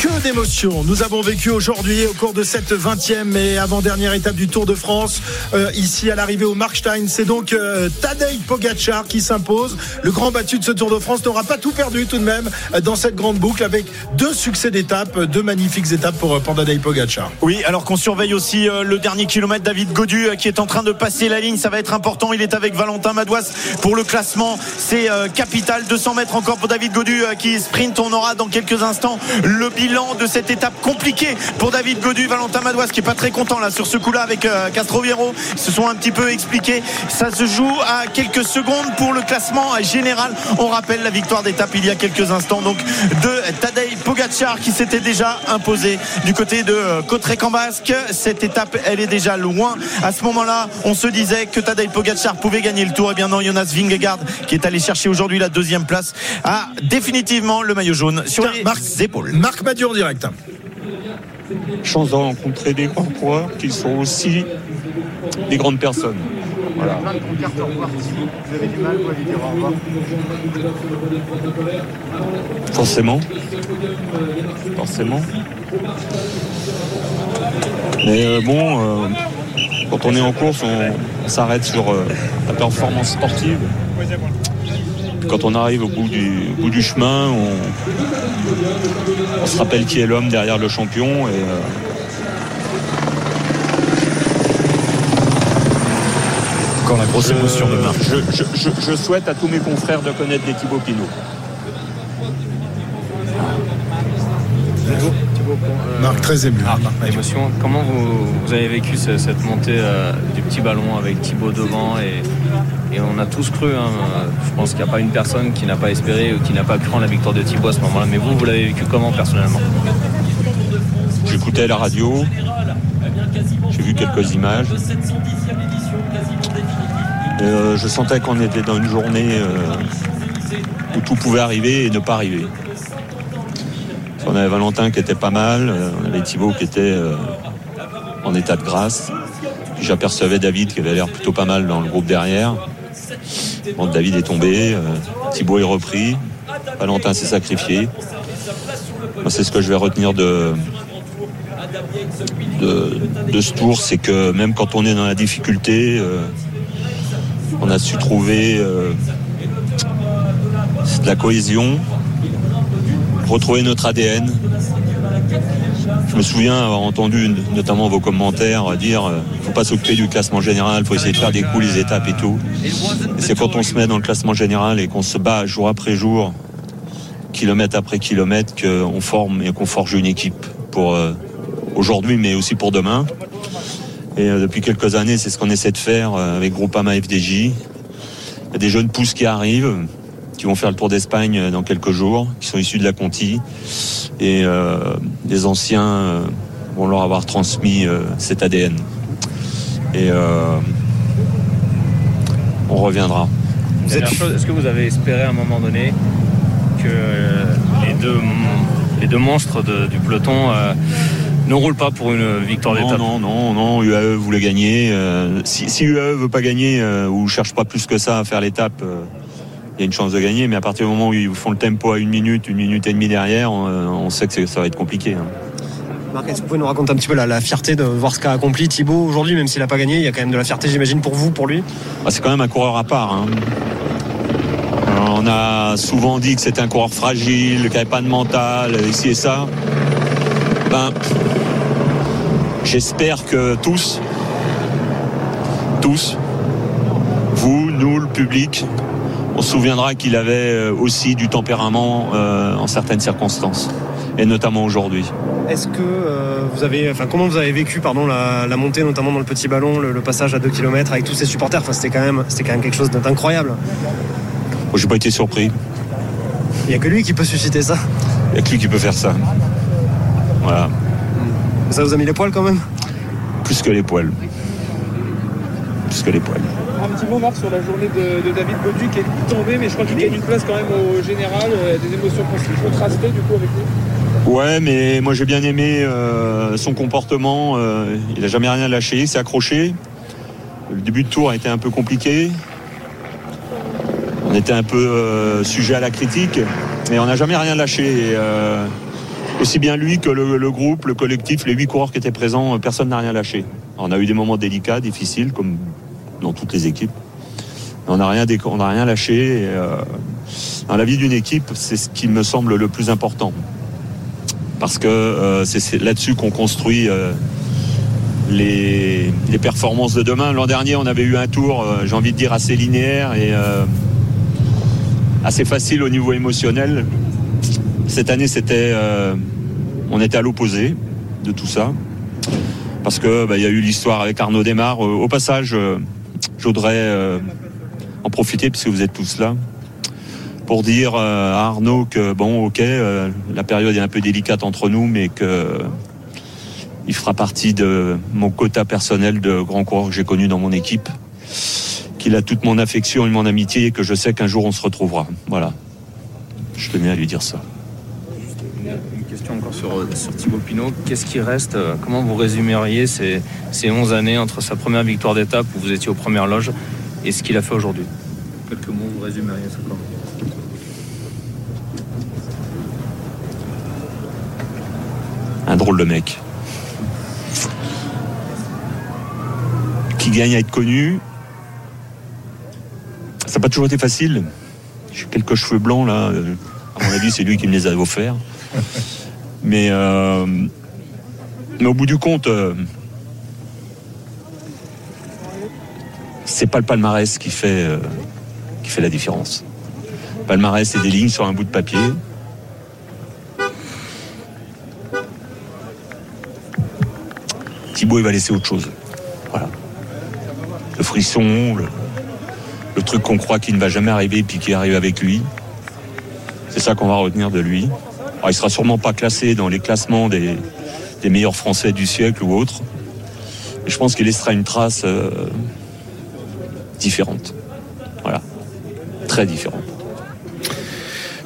Que d'émotions nous avons vécu aujourd'hui au cours de cette 20e et avant-dernière étape du Tour de France. Euh, ici à l'arrivée au Markstein, c'est donc euh, Tadej Pogacar qui s'impose. Le grand battu de ce Tour de France n'aura pas tout perdu tout de même euh, dans cette grande boucle avec deux succès d'étape, deux magnifiques étapes pour, pour Tadej Pogacar. Oui, alors qu'on surveille aussi le dernier kilomètre, David Godu qui est en train de passer la ligne, ça va être important. Il est avec Valentin Madouas pour le classement. C'est capital, 200 mètres encore pour David Godu qui sprint. On aura dans quelques instants le bilan de cette étape compliquée pour David Godu, Valentin Madouas qui est pas très content là sur ce coup-là avec euh, Castroviero. Ils se sont un petit peu expliqués. Ça se joue à quelques secondes pour le classement général. On rappelle la victoire d'étape il y a quelques instants donc de Tadej Pogacar qui s'était déjà imposé du côté de euh, Cotrec-en-Basque. Cette étape, elle est déjà loin. À ce moment-là, on se disait que Tadej Pogacar pouvait gagner le tour. Et eh bien non, Jonas Vingegaard qui est allé chercher aujourd'hui la deuxième place a définitivement le maillot jaune sur les épaules. Marc direct. Chance de rencontrer des grands coureurs qui sont aussi des grandes personnes. Forcément. Forcément. Mais euh, bon, euh, quand on est en course, on, s'arrête sur euh, la performance sportive quand on arrive au bout du, bout du chemin, on, se rappelle qui est l'homme derrière le champion. Et, euh, Quand la grosse émotion de Marc. Je, souhaite à tous mes confrères de connaître des Thibaut Pinot. Marc, très ému. Ah, émotion. Comment vous, avez vécu cette montée euh, du petit ballon avec Thibaut devant et, et on a tous cru. Hein. Je pense qu'il n'y a pas une personne qui n'a pas espéré ou qui n'a pas cru en la victoire de Thibaut à ce moment-là. Mais vous, vous l'avez vécu comment personnellement? J'écoutais la radio, j'ai vu quelques images. Euh, je sentais qu'on était dans une journée euh, où tout pouvait arriver et ne pas arriver. On avait Valentin qui était pas mal, euh, on avait Thibaut qui était en état de grâce. J'apercevais David qui avait l'air plutôt pas mal dans le groupe derrière. David est tombé, euh, Thibaut est repris, Valentin s'est sacrifié. C'est ce que je vais retenir de, de, ce tour, c'est que même quand on est dans la difficulté, euh, on a su trouver euh, de la cohésion, retrouver notre ADN, je me souviens avoir entendu notamment vos commentaires dire euh, ne faut pas s'occuper du classement général, il faut essayer de faire des coups, les étapes et tout. c'est quand on se met dans le classement général et qu'on se bat jour après jour, kilomètre après kilomètre, qu'on forme et qu'on forge une équipe pour euh, aujourd'hui, mais aussi pour demain. Et euh, depuis quelques années, c'est ce qu'on essaie de faire avec Groupama FDJ. Il y a des jeunes pousses qui arrivent, qui vont faire le tour d'Espagne dans quelques jours, qui sont issus de la Conti et euh, les anciens euh, vont leur avoir transmis euh, cet ADN. Et on reviendra. Est-ce que vous avez espéré à un moment donné que les deux, les deux monstres du peloton ne roulent pas pour une victoire d'étape? Non, non, non, UAE voulait gagner. si, si UAE veut pas gagner ou cherche pas plus que ça à faire l'étape, il y a une chance de gagner, mais à partir du moment où ils font le tempo à une minute, une minute et demie derrière, on, sait que ça va être compliqué. Hein. Marc, est-ce que vous pouvez nous raconter un petit peu la, fierté de voir ce qu'a accompli Thibaut aujourd'hui, même s'il n'a pas gagné Il y a quand même de la fierté, j'imagine, pour vous, pour lui? Ah, C'est quand même un coureur à part. Hein. on a souvent dit que c'était un coureur fragile, qu'il n'avait pas de mental, ici et ça. Ben, j'espère que tous, tous, vous, nous, le public, on se souviendra qu'il avait euh, aussi du tempérament euh, en certaines circonstances, et notamment aujourd'hui. Est-ce que euh, vous avez, enfin, comment vous avez vécu, pardon, la, montée, notamment dans le petit ballon, le, passage à 2 km avec tous ces supporters? Enfin, c'était quand même, c'était quand même quelque chose d'incroyable. J'ai pas été surpris. Il n'y a que lui qui peut susciter ça. Il n'y a que lui qui peut faire ça. Voilà. Ça vous a mis les poils quand même? Plus que les poils. Plus que les poils. Un petit mot, Marc, sur la journée de, de David Godu qui est tombé, mais je crois qu'il gagne une place quand même au général. euh, Des émotions contrastées du coup avec lui. Ouais, mais moi j'ai bien aimé euh, son comportement. euh, il n'a jamais rien lâché, il s'est accroché. Le début de tour a été un peu compliqué. On était un peu euh, sujet à la critique, mais on n'a jamais rien lâché. Et, euh, aussi bien lui que le, le groupe, le collectif, les huit coureurs qui étaient présents, personne n'a rien lâché. On a eu des moments délicats, difficiles, comme dans toutes les équipes. On n'a rien, rien lâché. euh, dans la vie d'une équipe, c'est ce qui me semble le plus important parce que euh, c'est- là-dessus qu'on construit euh, les, performances de demain. L'an dernier, on avait eu un tour, j'ai envie de dire, assez linéaire et assez facile au niveau émotionnel. Cette année, c'était, on était à l'opposé de tout ça, parce que bah, y a eu l'histoire avec Arnaud Desmar. Au passage, je voudrais euh, en profiter puisque vous êtes tous là pour dire euh, à Arnaud que bon, ok, euh, la période est un peu délicate entre nous, mais que il fera partie de mon quota personnel de grands coureurs que j'ai connus dans mon équipe, qu'il a toute mon affection et mon amitié et que je sais qu'un jour on se retrouvera. Voilà. Je tenais à lui dire ça. Question encore sur, sur Thibaut Pinot. Qu'est-ce qui reste euh, Comment vous résumeriez ces, ces 11 années entre sa première victoire d'étape où vous étiez aux premières loges et ce qu'il a fait aujourd'hui? Quelques mots, vous résumeriez ça comment? Un drôle de mec. Qui gagne à être connu. Ça n'a pas toujours été facile. J'ai quelques cheveux blancs là. Euh, À mon avis, c'est lui qui me les a offerts. Mais, euh, mais au bout du compte, euh, c'est pas le palmarès qui fait, euh, qui fait la différence. Le palmarès, c'est des lignes sur un bout de papier. Thibaut, il va laisser autre chose. Voilà. Le frisson, le, truc qu'on croit qui ne va jamais arriver puis qui arrive avec lui. C'est ça qu'on va retenir de lui. Alors, il sera sûrement pas classé dans les classements des, meilleurs Français du siècle ou autres. Mais je pense qu'il laissera une trace euh, différente. Voilà. Très différente.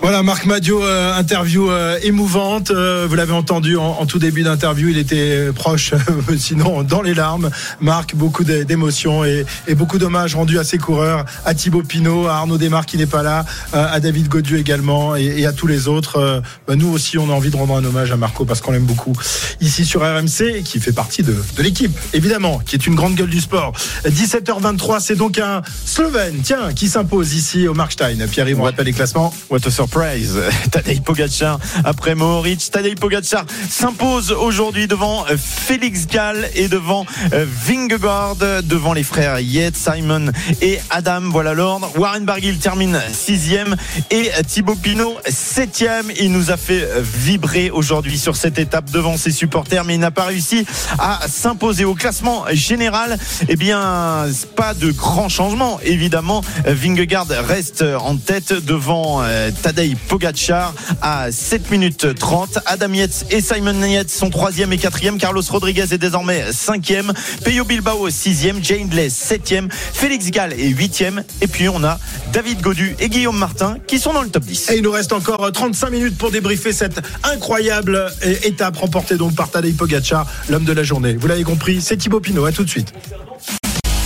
Voilà, Marc Madio, euh, interview euh, émouvante. Euh, vous l'avez entendu en, en tout début d'interview, il était proche, euh, sinon dans les larmes. Marc, beaucoup d'é- d'émotions et, et beaucoup d'hommages rendus à ses coureurs, à Thibaut Pinot, à Arnaud Desmar qui n'est pas là, euh, à David Godieu également et, et à tous les autres. Euh, bah, nous aussi, on a envie de rendre un hommage à Marco parce qu'on l'aime beaucoup ici sur RMC, qui fait partie de, de l'équipe, évidemment, qui est une grande gueule du sport. 17h23, c'est donc un Slovène, tiens, qui s'impose ici au Markstein. Pierre-Yves, on rappelle les classements. What a surprise Tadej Pogacar après Mohoric. Tadej Pogacar s'impose aujourd'hui devant euh, Félix Gall et devant euh, Vingegaard, devant les frères Yates, Simon et Adam. Voilà l'ordre. Warren Barguil termine sixième et euh, Thibaut Pinot septième. Il nous a fait vibrer aujourd'hui sur cette étape devant ses supporters, mais il n'a pas réussi à s'imposer au classement général. Eh bien, pas de grand changement. Évidemment, Vingegaard reste en tête devant euh, Tadej Pogacar à 7 minutes 30. Adam Yates et Simon Yates sont troisième et quatrième. Carlos Rodriguez est désormais cinquième. Peyo Bilbao sixième. Jane Blais septième. Félix Gall est huitième. Et puis on a David Godu et Guillaume Martin qui sont dans le top 10. Et il nous reste encore 35 minutes pour débriefer cette incroyable euh, étape remportée donc par Tadej Pogacar, l'homme de la journée. Vous l'avez compris, c'est Thibaut Pinot. À tout de suite.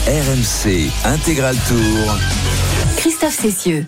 RMC Intégral Tour. Christophe Cessieux.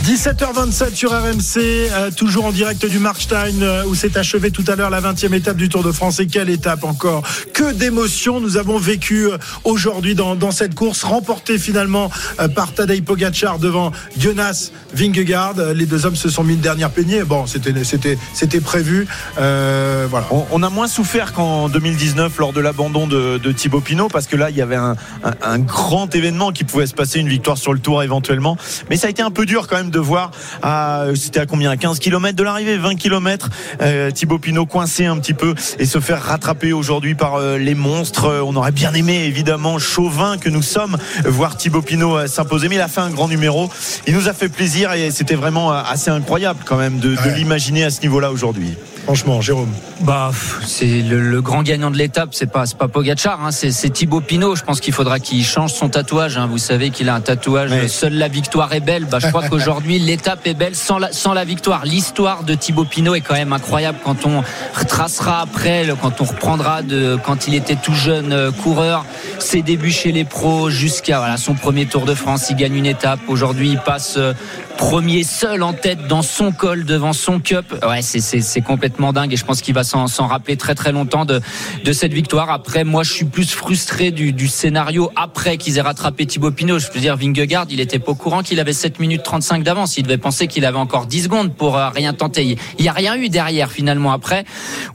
17h27 sur RMC, euh, toujours en direct du Markstein euh, où s'est achevée tout à l'heure la 20e étape du Tour de France. Et quelle étape encore Que d'émotions nous avons vécu euh, aujourd'hui dans, dans cette course, remportée finalement par Tadej Pogacar devant Jonas Vingegaard. Les deux hommes se sont mis une dernière peignée. Bon, c'était c'était c'était prévu. Voilà. On, on a moins souffert qu'en 2019 lors de l'abandon de, de Thibaut Pinot parce que là il y avait un, un- grand événement qui pouvait se passer, une victoire sur le tour éventuellement. Mais ça a été un peu dur quand même de voir, à, c'était à combien, à 15 km de l'arrivée, 20 km, euh, Thibaut Pinot coincé un petit peu et se faire rattraper aujourd'hui par euh, les monstres. Euh, On aurait bien aimé, évidemment, chauvin que nous sommes, voir Thibaut Pinot euh, s'imposer, mais il a fait un grand numéro. Il nous a fait plaisir et c'était vraiment euh, assez incroyable quand même de, l'imaginer à ce niveau-là aujourd'hui. Franchement, Jérôme. Bah, c'est le, le grand gagnant de l'étape, c'est pas pas Pogacar, hein, c'est Thibaut Pinot. Je pense qu'il faudra qu'il change son tatouage. hein. Vous savez qu'il a un tatouage. Ouais. Seule la victoire est belle. Bah, je crois qu'aujourd'hui l'étape est belle sans la sans la victoire. L'histoire de Thibaut Pinot est quand même incroyable quand on retracera après, quand on reprendra de quand il était tout jeune euh, coureur, ses débuts chez les pros jusqu'à voilà son premier Tour de France. Il gagne une étape. Aujourd'hui, il passe euh, premier seul en tête dans son col devant son cup. Ouais, c'est c'est c'est complètement dingue et je pense qu'il va s'en s'en rappeler très très longtemps de de cette victoire. Après, moi, je suis plus frustré du du scénario après qu'ils aient rattrapé Thibaut Pinot. Je veux dire, Vingegaard, il était pas au courant qu'il avait 7 minutes 35 d'avance. Il devait penser qu'il avait encore 10 secondes pour euh, rien tenter. Il y a rien eu derrière finalement après.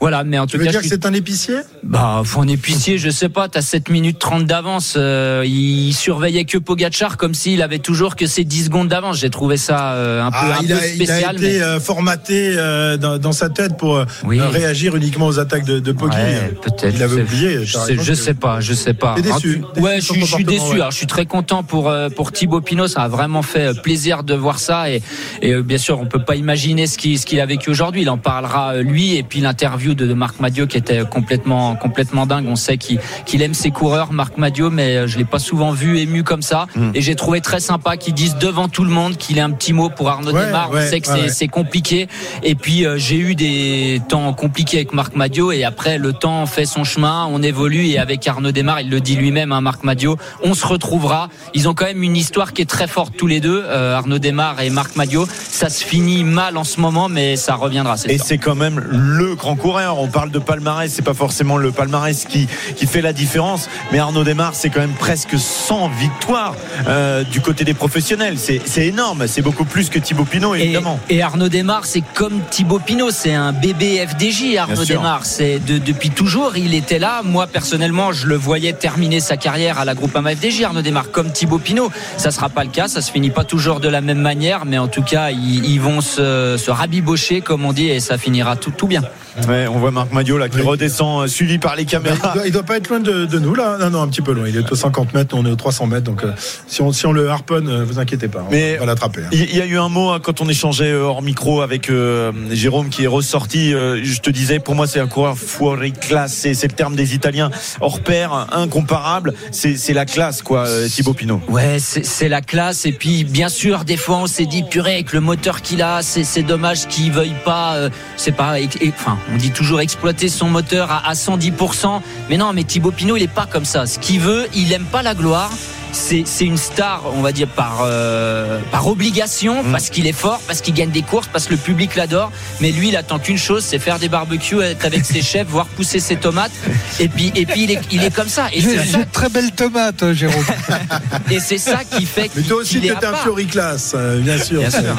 Voilà, mais en Tu tout veux cas, dire que c'est un épicier? Bah, faut un épicier, je sais pas, t'as 7 minutes 30 d'avance. euh, il surveillait que Pogachar comme s'il avait toujours que ses 10 secondes d'avance. J'ai trouvé ça euh, un peu, Ah, un il, peu a, il a été mais- euh, formaté euh, dans, dans sa tête pour Oui. réagir uniquement aux attaques de, de Poggi. Ouais, peut-être. Il avait oublié. Je sais, je sais pas, je sais pas. T'es déçu, ouais, je suis, je suis comportement, déçu. ouais. Alors, je suis très content pour pour Thibaut Pinot. Ça a vraiment fait plaisir de voir ça. Et, et bien sûr, on peut pas imaginer ce qu'il ce qu'il a vécu aujourd'hui. Il en parlera lui. Et puis l'interview de, de Marc Madiot qui était complètement complètement dingue. On sait qu'il qu'il aime ses coureurs, Marc Madiot, mais je l'ai pas souvent vu ému comme ça. Hmm. Et j'ai trouvé très sympa qu'il dise devant tout le monde qu'il ait un petit mot pour Arnaud Ouais, on sait que ouais, c'est compliqué. Et puis euh, j'ai eu des temps compliqués avec Marc Madio et après le temps fait son chemin, on évolue et avec Arnaud Desmar, il le dit lui-même, hein, Marc Madio, on se retrouvera. Ils ont quand même une histoire qui est très forte tous les deux, euh, Arnaud Desmar et Marc Madio. Ça se finit mal en ce moment, mais ça reviendra. Et c'est quand même le grand coureur. On parle de palmarès, c'est pas forcément le palmarès qui, qui fait la différence. Mais Arnaud Desmar, c'est quand même presque 100 victoires euh, du côté des professionnels. C'est c'est énorme. C'est beaucoup plus que Thibaut Pinot, évidemment. et Arnaud Desmar, c'est comme Thibaut Pinot, c'est un bébé FDJ. Arnaud. Desmar, c'est de- depuis toujours, il était là. Moi personnellement, je le voyais terminer sa carrière à la Groupama FDJ. Arnaud Desmar, comme Thibaut Pinot, ça sera pas le cas. Ça se finit pas toujours de la même manière, mais en tout cas, ils, ils vont se, se rabibocher, comme on dit, et ça finira tout, tout bien. Ouais, on voit Marc Madio là qui Oui. redescend, euh, suivi par les Il caméras. doit, il doit pas être loin de, de nous là. Non, non, un petit peu loin. Il est aux 50 mètres, on est aux 300 mètres. Donc euh, si, on, si on le harponne, euh, vous inquiétez pas, on Mais- va l'attraper. hein. Il y a eu un mot hein, quand on échangeait hors micro avec euh, Jérôme qui est ressorti. euh, je te disais, pour moi, c'est un coureur fuori classe. C'est le terme des Italiens hors pair, incomparable. C'est c'est la classe, quoi, Thibaut Pinot. Ouais, c'est c'est la classe. Et puis, bien sûr, des fois, on s'est dit, purée, avec le moteur qu'il a, c'est c'est dommage qu'il veuille pas, euh, c'est pas, et- et- enfin, on dit toujours exploiter son moteur à, à 110%. Mais non, mais Thibaut Pinot, il est pas comme ça. Ce qu'il veut, il aime pas la gloire. C'est une star, on va dire, par, euh, par obligation, parce qu'il est fort, parce qu'il gagne des courses, parce que le public l'adore. Mais lui, il attend qu'une chose, c'est faire des barbecues, être avec ses chefs, voir pousser ses tomates. Et puis, et puis il, est, il est comme ça. Et J'ai de très belles tomates, euh, Jérôme. et c'est ça qui fait Mais toi aussi, tu étais un floriclasse, euh, bien sûr. Bien sûr.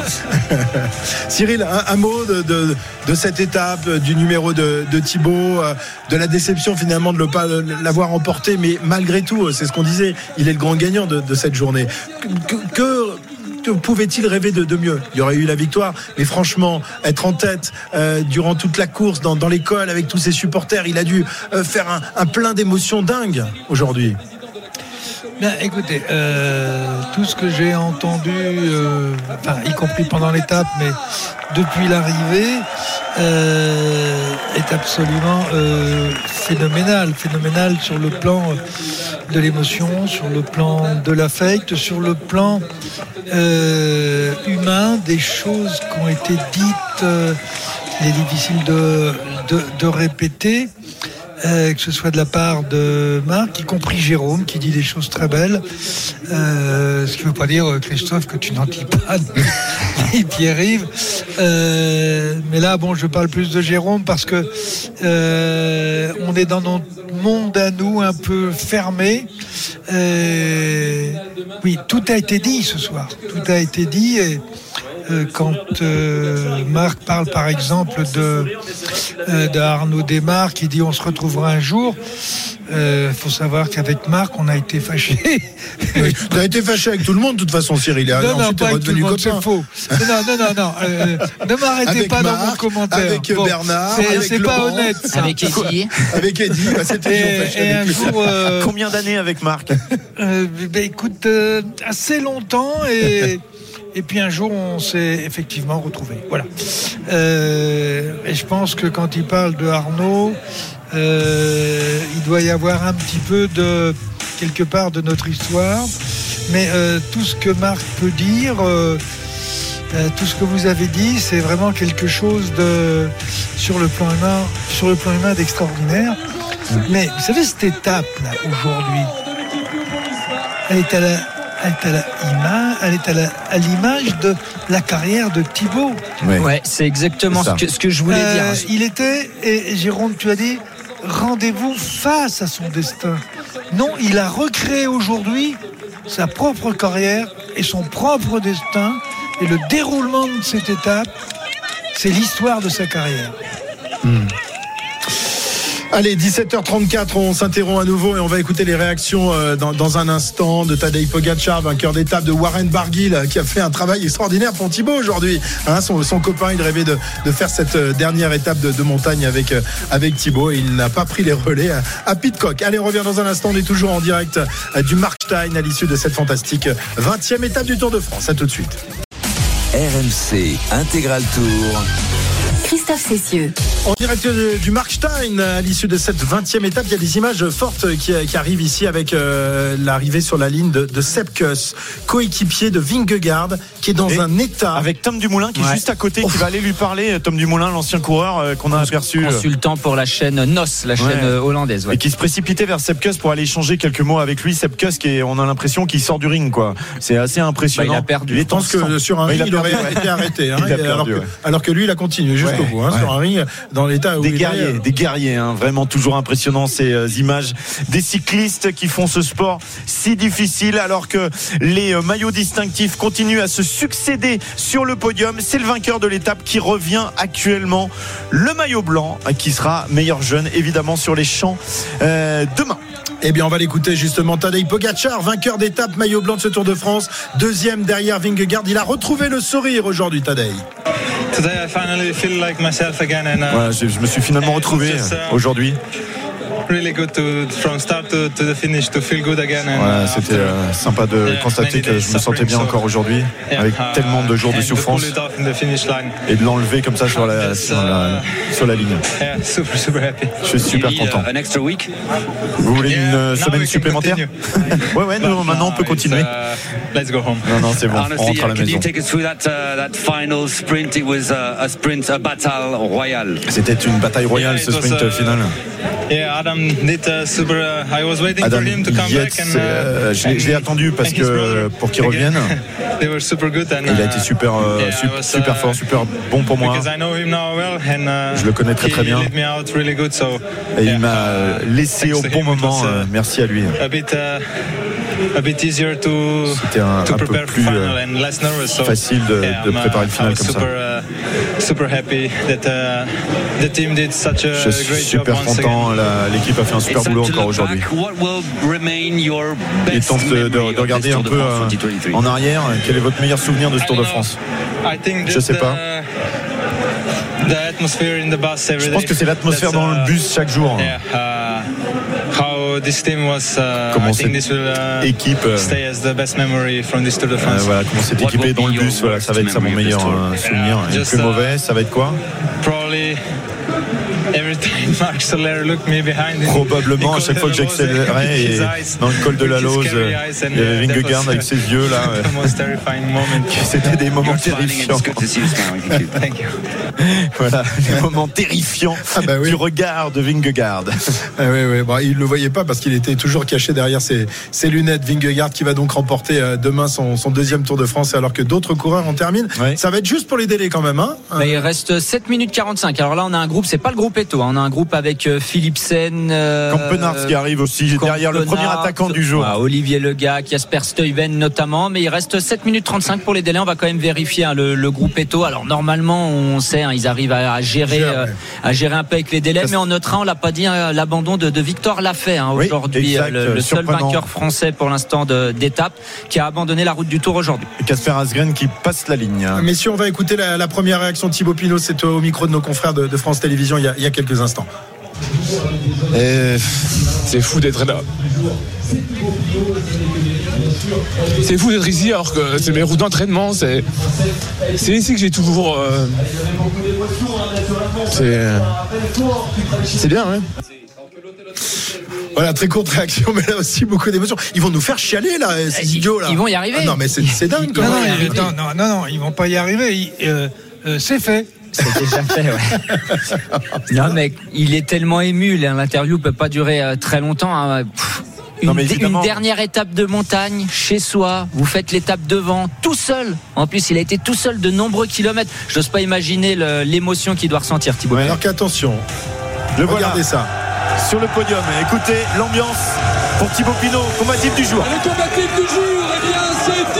Cyril, un, un mot de, de, de cette étape, euh, du numéro de, de Thibaut, de la déception finalement de ne pas l'avoir emporté, mais malgré tout, c'est ce qu'on disait, il est le grand gagnant de, cette journée. Que, pouvait-il rêver de, mieux? Il y aurait eu la victoire, mais franchement, être en tête euh, durant toute la course, dans, l'école, avec tous ses supporters, il a dû euh, faire un, plein d'émotions dingues aujourd'hui. Bien, écoutez, euh, tout ce que j'ai entendu, y compris pendant l'étape, mais depuis l'arrivée, est absolument phénoménal. Phénoménal sur le plan de l'émotion, sur le plan de l'affect, sur le plan euh, humain, des choses qui ont été dites, euh, il est difficile de, répéter euh, que ce soit de la part de Marc, y compris Jérôme, qui dit des choses très belles. Euh, ce qui ne veut pas dire, euh, Christophe, que tu n'en dis pas, ni Pierre-Yves. Euh, mais là, bon, je parle plus de Jérôme parce que euh, on est dans notre monde à nous un peu fermé. Oui, tout a été dit ce soir. Tout a été dit. Et, euh, quand euh, Marc parle par exemple de, euh, de Arnaud Desmar qui dit on se retrouvera un jour, Il faut savoir qu'avec Marc, on a été fâchés. Oui, tu as été fâché avec tout le monde, de toute façon, Cyril. Non, non, pas avec tout le redevenu monde, copain. c'est faux. Non, non, non, non. euh, ne m'arrêtez pas dans mon Marc, commentaire. avec Bernard, c'est- avec C'est pas honnête. ça. Avec Eddie. Avec Eddie, bah, Et, fâché et un avec jour, euh, Combien d'années avec Marc? Euh, ben, écoute, euh, assez longtemps et. Et puis un jour, on s'est effectivement retrouvés. Voilà. Euh, et je pense que quand il parle de Arnaud, euh, il doit y avoir un petit peu de quelque part de notre histoire. Mais euh, tout ce que Marc peut dire, euh, euh, tout ce que vous avez dit, c'est vraiment quelque chose de sur le plan humain, sur le plan humain d'extraordinaire. Mais vous savez cette étape là aujourd'hui, elle est à la, elle est à la ima- elle est à la- à l'image de la carrière de Thibaut. Ouais, c'est exactement ce que, ce que je voulais Euh, dire. il était, et Jérôme, tu as dit, rendez-vous face à son destin. Non, il a recréé aujourd'hui sa propre carrière et son propre destin. Et le déroulement de cette étape, c'est l'histoire de sa carrière. Allez, 17h34, on s'interrompt à nouveau et on va écouter les réactions euh, dans, dans un instant de Tadej Pogacar, vainqueur d'étape de Warren Barguil, euh, qui a fait un travail extraordinaire pour Thibaut aujourd'hui. Hein, son, son copain, il rêvait de, de faire cette euh, dernière étape de, de montagne avec, avec Thibaut et il n'a pas pris les relais à, à Pitcock. Allez, on revient dans un instant, on est toujours en direct du Markstein à l'issue de cette fantastique euh, 20e étape du Tour de France. À tout de suite. RMC Intégral Tour. Christophe Cessieux. En direct du du Markstein, à l'issue de cette 20e étape, il y a des images fortes qui, qui arrivent ici avec euh, l'arrivée sur la ligne de, de Sepp Kuss, coéquipier de Vingegaard, qui est dans Et un état. Avec Tom Dumoulin qui est juste à côté, qui va aller lui parler. Tom Dumoulin, l'ancien coureur euh, qu'on a aperçu. euh, Consultant pour la chaîne NOS, la chaîne Ouais. euh, hollandaise. ouais. Et qui se précipitait vers Sepkus pour aller échanger quelques mots avec lui. Sepkus, qui est, on a l'impression qu'il sort du ring, quoi. C'est assez impressionnant. Bah, il a perdu. Il est Je pense que sur un Ouais, ring, il a il, aurait perdu, ouais. été arrêté. hein, Il a et alors, que, ouais. alors que lui, il a continué jusqu'au Ouais, bout. hein, ouais. Sur un ring, dans l'état où Des il est. guerriers, des guerriers, hein, vraiment toujours impressionnant ces euh, images des cyclistes qui font ce sport si difficile alors que les euh, maillots distinctifs continuent à se succéder sur le podium. C'est le vainqueur de l'étape qui revient actuellement, le maillot blanc euh, qui sera meilleur jeune évidemment sur les champs euh, demain. Eh bien, on va l'écouter justement. Tadej Pogacar, vainqueur d'étape, maillot blanc de ce Tour de France, deuxième derrière Vingegaard. Il a retrouvé le sourire aujourd'hui, Tadej. Uh, Voilà, je, je me suis finalement retrouvé uh, aujourd'hui. Really good to from start to, to the finish to feel good again. Voilà, uh, c'était euh, sympa de Yeah, constater que je me sentais bien so- encore aujourd'hui, yeah, avec uh, tellement de jours de souffrance, et de l'enlever comme ça sur la, Yes, sur la, sur la ligne. Yeah, super super happy. Je suis super content. An extra week? Vous voulez une Yeah, euh, semaine supplémentaire? Ouais, ouais, nous, maintenant on peut continuer. uh, let's go home. Non, non, c'est bon, on rentre à la can maison. you take us through that uh, that final sprint? It was uh, a sprint, a battle royale. C'était une bataille royale Yeah, ce sprint uh, final. Yeah, Adam uh, super. Uh, Adam Yates, and, euh, uh, je l'ai- attendu parce que pour qu'il revienne. Super Il a uh, été super, euh, yeah, I sup- was, super uh, fort, super bon pour moi. Uh, Je le connais très, très bien. Et il m'a uh, laissé au bon moment. uh, euh, Merci à lui. A bit uh, easier to C'était un, to un peu prepare for plus final euh, and less nervous. So facile de, yeah, de I'm, uh, préparer une I finale was comme super ça. uh, super happy that uh, the team did such a Je suis great job super once content. la- L'équipe a fait un super It's boulot encore aujourd'hui. back. What will remain your Il est best temps de, de- memory de regarder un peu euh, 2023? en arrière. Quel est votre meilleur souvenir de ce Tour de. France I think Je that sais pas. The, the atmosphere in the bus every Je pense day. que c'est l'atmosphère dans le uh, bus chaque jour. Uh, how this team was. Uh, Comment I think cette this will uh, équipe, euh, stay as the best memory from this Tour de Euh, France. voilà comment c'est What équipé will dans le bus. Voilà, ça va être ça mon worst meilleur euh, souvenir. Et le plus uh, mauvais, ça va être quoi? Probably every time Marc Soler looked me behind. in- Probablement à chaque fois que j'accélérais et dans le col de la Lose, euh, il y avait uh, that Vingegaard avec ses yeux là. euh. C'était des moments terrifiants. Voilà, des moments terrifiants Ah bah oui. du regard de Vingegaard. Ah oui, oui. Bon, il ne le voyait pas parce qu'il était toujours caché derrière ses, ses lunettes. Vingegaard qui va donc remporter euh, demain son, son deuxième Tour de France alors que d'autres coureurs en terminent. Ça va être juste pour les délais quand même. Hein Mais il reste 7 minutes 45. Alors là, on a un groupe, c'est pas le groupe Eto, hein. on a un groupe groupe avec euh, Philipsen. Euh, Campenard qui arrive aussi derrière le premier attaquant du jour. voilà, Olivier Legac, Jasper Stuyven notamment. Mais il reste 7 minutes 35 pour les délais. On va quand même vérifier hein, le, le groupe Eto. Alors normalement, on sait, hein, ils arrivent à, à gérer, Gère, euh, à gérer un peu avec les délais. Mais on notera, on l'a pas dit, hein, l'abandon de, de Victor Lafay hein, Oui, aujourd'hui, euh, le, le seul vainqueur français pour l'instant de- d'étape, qui a abandonné la route du Tour aujourd'hui. Casper Asgren qui passe la ligne. Messieurs, on va écouter la, la première réaction de Thibaut Pinot. C'est au micro de nos confrères de, de France Télévisions il y a, il y a quelques instants. Et c'est fou d'être là. C'est fou d'être ici alors que c'est mes routes d'entraînement. C'est c'est ici que j'ai toujours. euh, C'est c'est bien, ouais. Voilà, très courte réaction, mais là aussi beaucoup d'émotions. Ils vont nous faire chialer là, ces idiots là. ils vont y arriver. Ah non, mais c'est c'est dingue. Non, quand non, non, non, non, non, ils vont pas y arriver. Ils- euh, euh, c'est fait. C'est déjà fait, ouais. Non, mais il est tellement ému. L'interview peut pas durer euh, très longtemps. hein. Pff, Une, Non, mais dé- évidemment. une dernière étape de montagne chez soi. Vous faites l'étape devant, tout seul. En plus, il a été tout seul de nombreux kilomètres. Je n'ose pas imaginer l'émotion qu'il doit ressentir, Thibaut. Ouais. Alors qu'attention, Le regardez voilà ça. sur le podium. Écoutez l'ambiance pour Thibaut Pinot, combatif du jour. Le combatif du jour, eh bien, c'est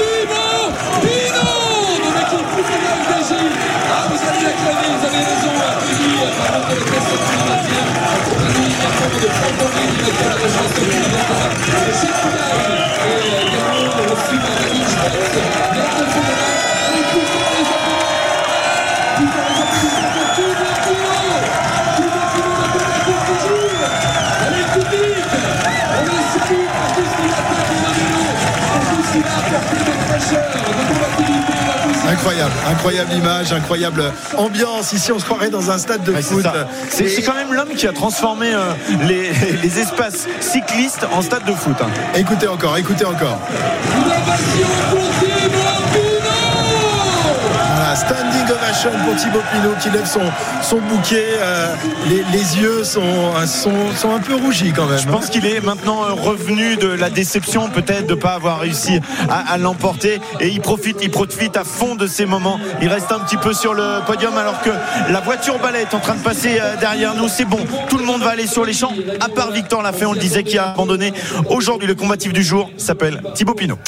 Incroyable, incroyable image, incroyable ambiance. Ici, on se croirait dans un stade de Ouais, foot. C'est Et- quand même l'homme qui a transformé euh, les, les espaces cyclistes en stade de foot. hein. Écoutez encore, écoutez encore. Voilà, standing pour Thibaut Pinot qui lève son, son bouquet. euh, les, les yeux sont, euh, sont, sont un peu rougis quand même. Je pense qu'il est maintenant revenu de la déception peut-être de ne pas avoir réussi à, à l'emporter et il profite, il profite à fond de ces moments. Il reste un petit peu sur le podium alors que la voiture balai est en train de passer euh, derrière nous. C'est bon, tout le monde va aller sur les champs, à part Victor Lafay, on le disait, qui a abandonné. Aujourd'hui, le combatif du jour s'appelle Thibaut Pinot.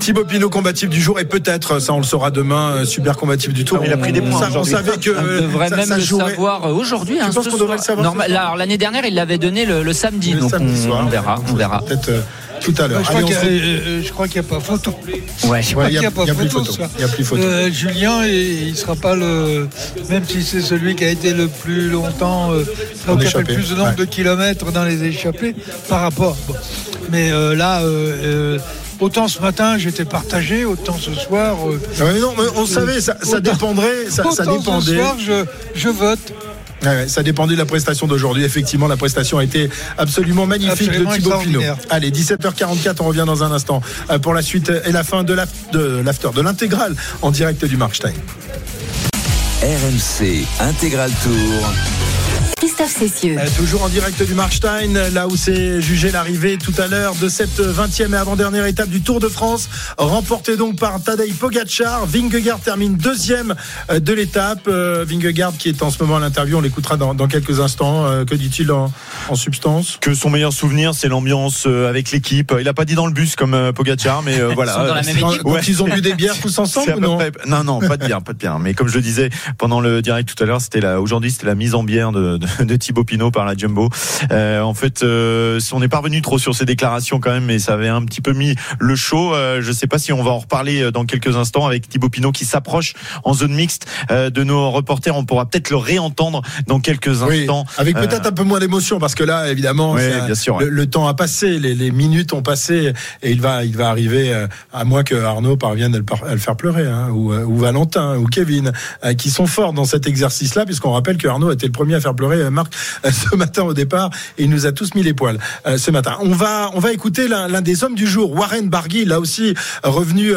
Thibaut Pinot combatif du jour et peut-être, ça on le saura demain, super combatif du tour. Ah, pris des On- points On savait que On devrait ça- même ça le jouerait- savoir euh, aujourd'hui. Tu hein, penses qu'on devrait le savoir alors l'année dernière, il l'avait donné le, le samedi, Le donc samedi on, soir. on verra, on verra. Peut-être euh, tout à l'heure. je crois qu'il euh, euh, n'y a pas photo. Ouais. Je crois qu'il a- n'y a pas photo. Il y a plus photo. Euh, Julien, il ne sera pas le. Même si c'est celui qui a été le plus longtemps. Euh, En qui a fait le plus de nombre ouais. de kilomètres dans les échappées par rapport. bon. Mais euh, là, euh, euh, autant ce matin j'étais partagé, autant ce soir. euh, mais non, mais on savait, ça, ça autant- dépendrait, ça, dépendait. Ce soir, je, je vote. Ouais, ça dépendait de la prestation d'aujourd'hui. Effectivement, la prestation a été absolument magnifique Absolument de Thibaut Pinot. Allez, 17h44, on revient dans un instant euh, pour la suite et la fin de l'after, de l'intégrale en direct du Markstein. RMC Intégral Tour. Christophe Cessieux. Euh, toujours en direct du Markstein, là où s'est jugé l'arrivée tout à l'heure de cette 20e et avant-dernière étape du Tour de France, remportée donc par Tadej Pogacar. Vingegaard termine deuxième euh, de l'étape. Euh, Vingegaard qui est en ce moment à l'interview, on l'écoutera dans, dans quelques instants. Euh, Que dit-il en, en substance? Que son meilleur souvenir, c'est l'ambiance avec l'équipe. Il a pas dit dans le bus comme euh, Pogacar, mais euh, voilà. sont dans la même équipe. Donc ils ont bu des bières tous ensemble ou non? près- Non, non, pas de bière, pas de bière. Mais comme je le disais pendant le direct tout à l'heure, c'était la, aujourd'hui, c'était la mise en bière de, de, de Thibaut Pinot par la Jumbo. Euh, en fait, euh, on n'est pas revenu trop sur ces déclarations quand même, mais ça avait un petit peu mis le show. Euh, je sais pas si on va en reparler euh, dans quelques instants avec Thibaut Pinot qui s'approche en zone mixte euh, de nos reporters. On pourra peut-être le réentendre dans quelques Oui, instants. avec Euh, peut-être un peu moins d'émotion parce que là, évidemment, Oui, bien sûr, ouais. le, temps a passé, les, les minutes ont passé, et il va, il va arriver, à moins que Arnaud parvienne à le, à le faire pleurer, hein, ou, ou Valentin, ou Kevin, qui sont forts dans cet exercice-là, puisqu'on rappelle que Arnaud était le premier à faire pleurer euh, Marc euh, ce matin au départ, il nous a tous mis les poils euh, ce matin. On va, on va écouter l'un des hommes du jour, Warren Barguil, là aussi revenu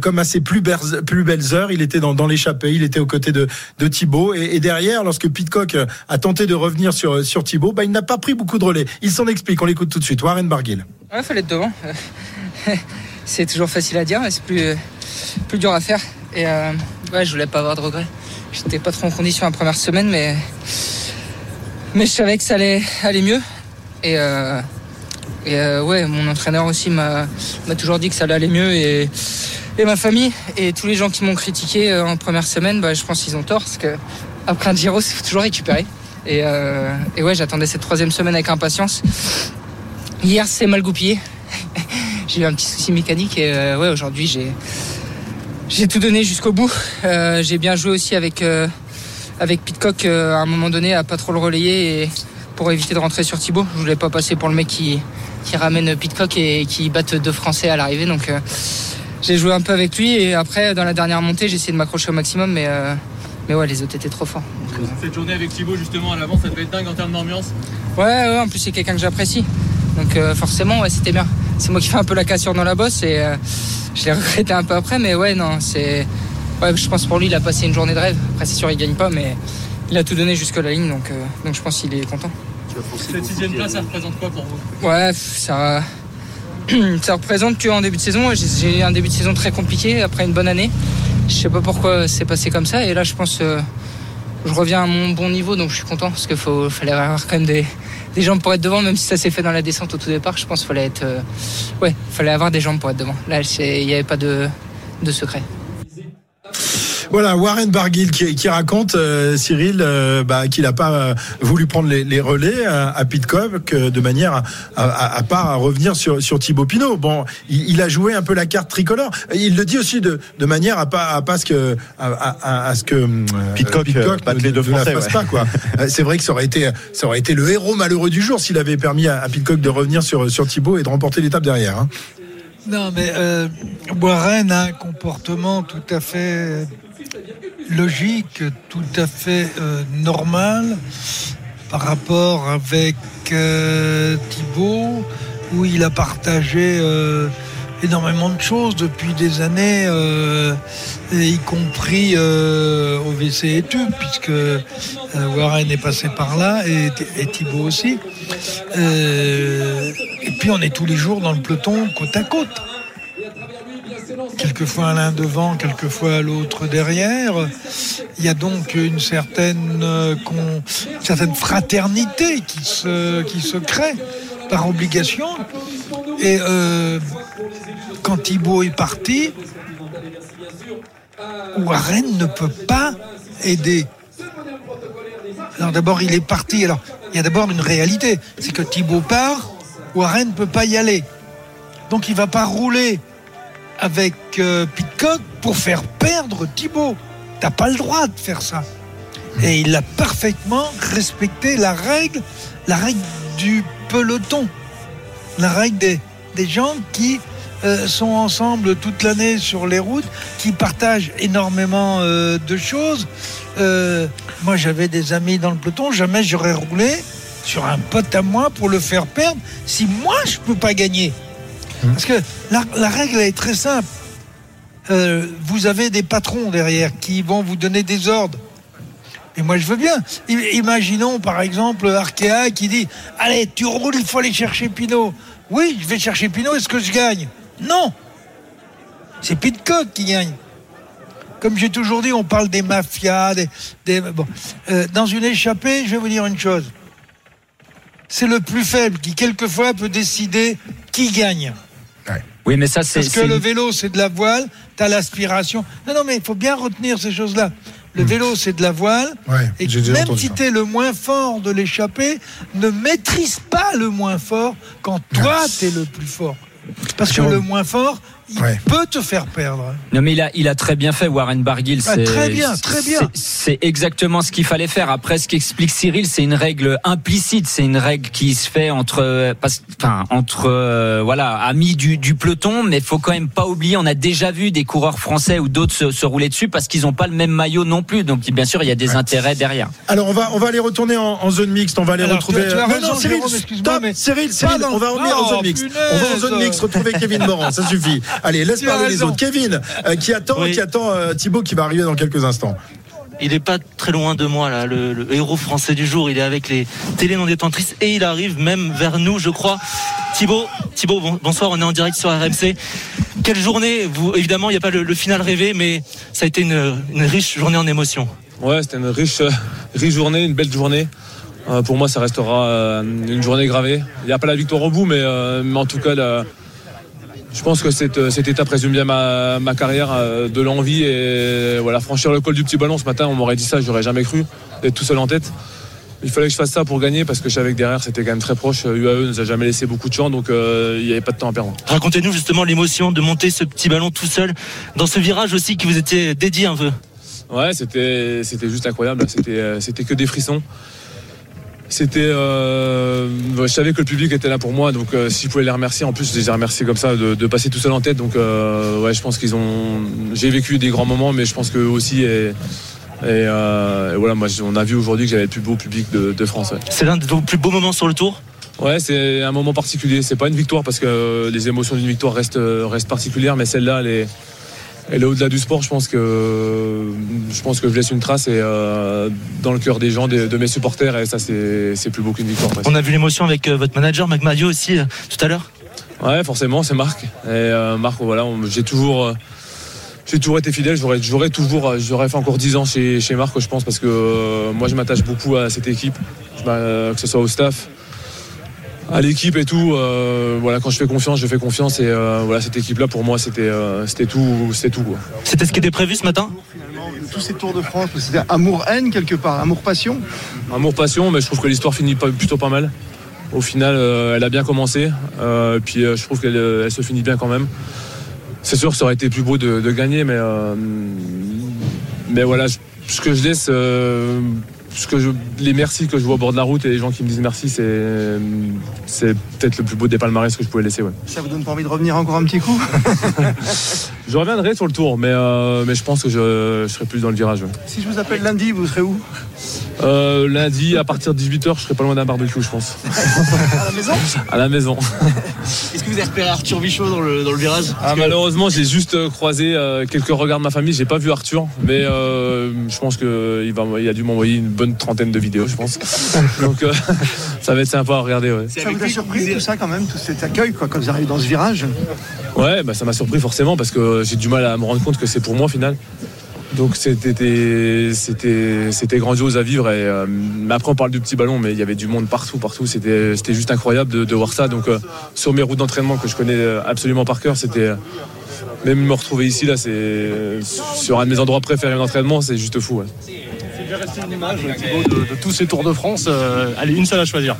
comme à ses plus, belles- heures. Il était dans, l'échappée, il était aux côtés de, de Thibaut, et, derrière, lorsque Pitcock a tenté de revenir sur, sur Thibaut, bah, il n'a pas pris beaucoup de relais. Il s'en explique, on l'écoute tout de suite. Warren Barguil. Ouais, fallait être devant. c'est toujours facile à dire, mais c'est plus, plus dur à faire. Et euh, ouais, je voulais pas avoir de regrets. J'étais pas trop en condition la première semaine, mais mais je savais que ça allait aller mieux. Et, euh, euh, ouais, mon entraîneur aussi m'a toujours dit que ça allait mieux. Et, ma famille et tous les gens qui m'ont critiqué euh, en première semaine, bah, je pense qu'ils ont tort parce que après un Giro, faut toujours récupérer. Et, ouais, j'attendais cette troisième semaine avec impatience. Hier, c'est mal goupillé. j'ai eu un petit souci mécanique et ouais, aujourd'hui, j'ai tout donné jusqu'au bout. J'ai bien joué aussi avec avec Pitcock euh, à un moment donné à pas trop le relayer et pour éviter de rentrer sur Thibaut. Je voulais pas passer pour le mec qui qui ramène Pitcock et qui batte deux Français à l'arrivée. Donc euh, j'ai joué un peu avec lui et après dans la dernière montée, j'ai essayé de m'accrocher au maximum, mais euh, mais ouais, les autres étaient trop forts. Cette journée avec Thibaut, justement, à l'avant, ça devait être dingue en termes d'ambiance. Ouais, ouais, en plus c'est quelqu'un que j'apprécie. Donc euh, forcément, ouais, c'était bien. C'est moi qui fais un peu la cassure dans la bosse et je l'ai regretté un peu après, mais ouais, non, c'est. Ouais, je pense pour lui, il a passé une journée de rêve. Après, c'est sûr, il gagne pas, mais il a tout donné jusqu'à la ligne, donc, euh, donc je pense qu'il est content. Cette sixième place, ça représente quoi pour vous? Ouais, ça. ça représente qu'en début de saison, j'ai eu un début de saison très compliqué après une bonne année. Je sais pas pourquoi c'est passé comme ça, et là, je pense. euh, je reviens à mon bon niveau, donc je suis content parce qu'il fallait avoir quand même des, des jambes pour être devant, même si ça s'est fait dans la descente au tout départ. Je pense qu'il fallait être, euh, ouais, fallait avoir des jambes pour être devant. Là, il n'y avait pas de, de secret. Voilà, Warren Barguil qui, qui raconte, euh, Cyril, euh, bah, qu'il n'a pas euh, voulu prendre les, les relais à, à Pitcock euh, de manière à, à, à pas à revenir sur, sur Thibaut Pinot. Bon, il, il a joué un peu la carte tricolore. Il le dit aussi de, de manière à pas à pas ce que à, à- à ce que euh, Pitcock, euh, batte ne- les deux ne la Français, fasse ouais. pas quoi. C'est vrai que ça aurait été ça aurait été le héros malheureux du jour s'il avait permis à, à Pitcock de revenir sur sur Thibaut et de remporter l'étape derrière. hein. Non, mais euh, Warren a un comportement tout à fait logique, tout à fait euh, normal par rapport avec euh, Thibaut, où il a partagé euh, énormément de choses depuis des années, euh, y compris au WC et Tube, puisque Warren est passé par là, et, et Thibaut aussi. Et puis on est tous les jours dans le peloton côte à côte. Quelquefois l'un devant, quelquefois l'autre derrière. Il y a donc une certaine, euh, certaine fraternité qui se, qui se crée par obligation. Et euh, quand Thibaut est parti, Warren ne peut pas aider. Alors d'abord, il est parti. Alors, il y a d'abord une réalité, c'est que Thibaut part, Warren ne peut pas y aller. Donc il va pas rouler avec euh, Pitcock pour faire perdre Thibaut. T'as pas le droit de faire ça. Et il a parfaitement respecté la règle, la règle du peloton, la règle des, gens qui euh, sont ensemble toute l'année sur les routes, qui partagent énormément euh, de choses. Euh, moi, j'avais des amis dans le peloton, jamais j'aurais roulé sur un pote à moi pour le faire perdre si moi je peux pas gagner. Parce que la, règle est très simple. Euh, vous avez des patrons derrière qui vont vous donner des ordres. Et moi, je veux bien. Imaginons, par exemple, Arkea qui dit Allez, tu roules, il faut aller chercher Pinot. Oui, je vais chercher Pinot, est-ce que je gagne? Non C'est Pitcock qui gagne. Comme j'ai toujours dit, on parle des mafias. Des. Euh, dans une échappée, je vais vous dire une chose c'est le plus faible qui, quelquefois, peut décider qui gagne. Oui, mais ça, c'est. Parce que le vélo, c'est de la voile, tu as l'aspiration. Non, non, mais il faut bien retenir ces choses-là. Le vélo, c'est de la voile. Ouais, et même si tu es le moins fort de l'échappée, ne maîtrise pas le moins fort quand toi, tu es le plus fort. Parce que le moins fort, il Ouais. peut te faire perdre. Non mais il a, il a très bien fait Warren Barguil. Ah, c'est- très bien, très bien. c'est- C'est exactement ce qu'il fallait faire. Après, ce qu'explique Cyril, c'est une règle implicite. C'est une règle qui se fait entre, euh, enfin, entre, euh, voilà, amis du, du peloton. Mais faut quand même pas oublier, on a déjà vu des coureurs français ou d'autres se, se rouler dessus parce qu'ils n'ont pas le même maillot non plus. Donc bien sûr, il y a des intérêts derrière. Alors on va on va aller retourner en, en zone mixte, on va aller Alors, retrouver. tu tu as Non, raison, non, Cyril, Jérôme, stop, mais Cyril, Cyril, on va revenir en zone mixte. On va en zone mixte retrouver Kevin Morand, ça suffit. Allez, laisse Tu parler les autres. Kevin, euh, qui attend, Oui. qui attend euh, Thibaut qui va arriver dans quelques instants. Il est pas très loin de moi là, le, le héros français du jour. Il est avec les télé non détentrices et il arrive même vers nous, je crois. Thibaut, Thibaut, bon- bonsoir. On est en direct sur RMC. Quelle journée Vous, évidemment, il n'y a pas le, le final rêvé, mais ça a été une, une riche journée en émotions. Ouais, c'était une riche, euh, riche journée, une belle journée. Euh, pour moi, ça restera euh, une journée gravée. Il n'y a pas la victoire au bout, mais, euh, mais en tout cas, la- je pense que cette, euh, cette étape résume bien ma, ma carrière, euh, de l'envie et voilà, franchir le col du petit ballon ce matin, on m'aurait dit ça, j'aurais jamais cru d'être tout seul en tête. Il fallait que je fasse ça pour gagner parce que je savais que derrière c'était quand même très proche. UAE nous a jamais laissé beaucoup de champs donc euh, il n'y avait pas de temps à perdre. Racontez-nous justement l'émotion de monter ce petit ballon tout seul dans ce virage aussi qui vous était dédié un peu. Ouais, c'était c'était juste incroyable. C'était euh, c'était que des frissons. C'était, euh, je savais que le public était là pour moi, donc euh, si je pouvais les remercier, en plus je les ai remerciés comme ça de, de passer tout seul en tête. Donc euh, ouais, je pense qu'ils ont, j'ai vécu des grands moments, mais je pense qu'eux aussi et, et, et voilà, moi on a vu aujourd'hui que j'avais le plus beau public de, de France. ouais. C'est l'un de vos plus beaux moments sur le tour? Ouais, c'est un moment particulier. C'est pas une victoire parce que les émotions d'une victoire restent, restent particulières, mais celle-là, elle est, elle est au-delà du sport. Je pense que je pense que je laisse une trace et euh, dans le cœur des gens, de mes supporters, et ça, c'est c'est plus beau qu'une victoire. presque. On a vu l'émotion avec euh, votre manager, Mac Madio aussi, euh, tout à l'heure. Ouais, forcément, c'est Marc. Et Marc, voilà, on- j'ai toujours, j'ai toujours été fidèle. J'aurais, j'aurais toujours, j'aurais fait encore 10 ans chez, chez Marc, je pense, parce que moi, je m'attache beaucoup à cette équipe, Je que ce soit au staff, à l'équipe et tout. euh, voilà, quand je fais confiance, je fais confiance. Et euh, voilà, cette équipe-là, pour moi, c'était, euh, c'était tout, c'était tout. quoi. C'était ce qui était prévu ce matin? Tous ces Tours de France, c'était amour-haine quelque part, amour-passion. Amour passion, mais je trouve que l'histoire finit plutôt pas mal. Au final, euh, elle a bien commencé, euh, puis euh, je trouve qu'elle elle se finit bien quand même. C'est sûr, ça aurait été plus beau de, de gagner, mais euh, mais voilà, je- ce que je laisse, euh, ce que je, les merci que je vois au bord de la route et les gens qui me disent merci, c'est c'est peut-être le plus beau des palmarès que je pouvais laisser. Ouais. Ça vous donne pas envie de revenir encore un petit coup Je reviendrai sur le tour, mais euh, mais je pense que je, je serai plus dans le virage. ouais. Si je vous appelle lundi, vous serez où? Euh, lundi, à partir de 18h, je serai pas loin d'un barbecue, je pense. À la maison? À la maison. Est-ce que vous avez repéré Arthur Vichot dans le, dans le virage? Ah, malheureusement, j'ai juste euh, croisé euh, quelques regards de ma famille. J'ai pas vu Arthur, mais euh, je pense qu'il va, il a dû m'envoyer une bonne trentaine de vidéos, je pense. Donc euh, ça va être sympa à regarder. Ouais, Ça vous a surpris tout ça quand même, tout cet accueil quoi, quand vous arrivez dans ce virage? Ouais bah, ça m'a surpris forcément parce que j'ai du mal à me rendre compte que c'est pour moi au final. Donc c'était c'était c'était grandiose à vivre et euh, mais après on parle du petit ballon mais il y avait du monde partout partout c'était c'était juste incroyable de, de voir ça donc euh, sur mes routes d'entraînement que je connais euh, absolument par cœur c'était même me retrouver ici là c'est sur un de mes endroits préférés d'entraînement c'est juste fou ouais. Bien resté une image, Thibaut, de, de tous ces Tours de France. Euh, allez, une seule à choisir.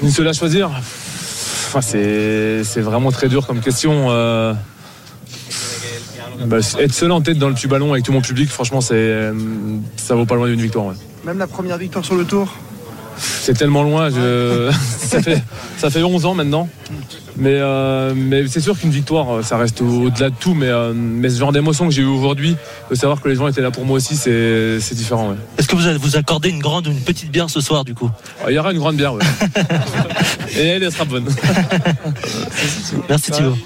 Une seule à choisir Enfin, c'est c'est vraiment très dur comme question. Euh. Bah, être seul en tête dans le petit ballon avec tout mon public, franchement, c'est euh, ça vaut pas loin d'une victoire. ouais. Même la première victoire sur le Tour C'est tellement loin, je... ça, fait, ça fait 11 ans maintenant. Mais, euh, mais c'est sûr qu'une victoire, ça reste au- au-delà de tout. Mais, euh, mais ce genre d'émotion que j'ai eu aujourd'hui, de savoir que les gens étaient là pour moi aussi, c'est c'est différent. ouais. Est-ce que vous allez vous accorder une grande ou une petite bière ce soir du coup? Il y aura une grande bière, ouais. Et elle, elle sera bonne. Merci Thibaut.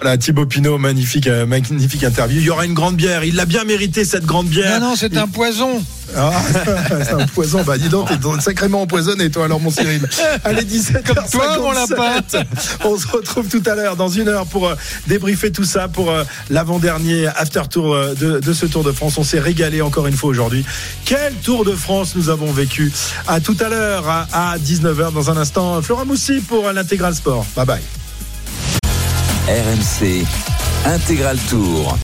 Voilà, Thibaut Pinot, magnifique, euh, magnifique interview. Il y aura une grande bière. Il l'a bien mérité, cette grande bière. Non, non, c'est un poison. Ah, c'est un poison. Bah, dis donc, t'es sacrément empoisonné, toi, alors, mon Cyril. Allez, 17 Comme toi, mon lapin. On se retrouve tout à l'heure, dans une heure, pour euh, débriefer tout ça, pour euh, l'avant-dernier after tour euh, de, de ce Tour de France. On s'est régalé encore une fois aujourd'hui. Quel Tour de France nous avons vécu? À tout à l'heure, à, à 19h, dans un instant. Flora Moussi pour l'intégral sport. Bye bye. RMC Intégral Tour.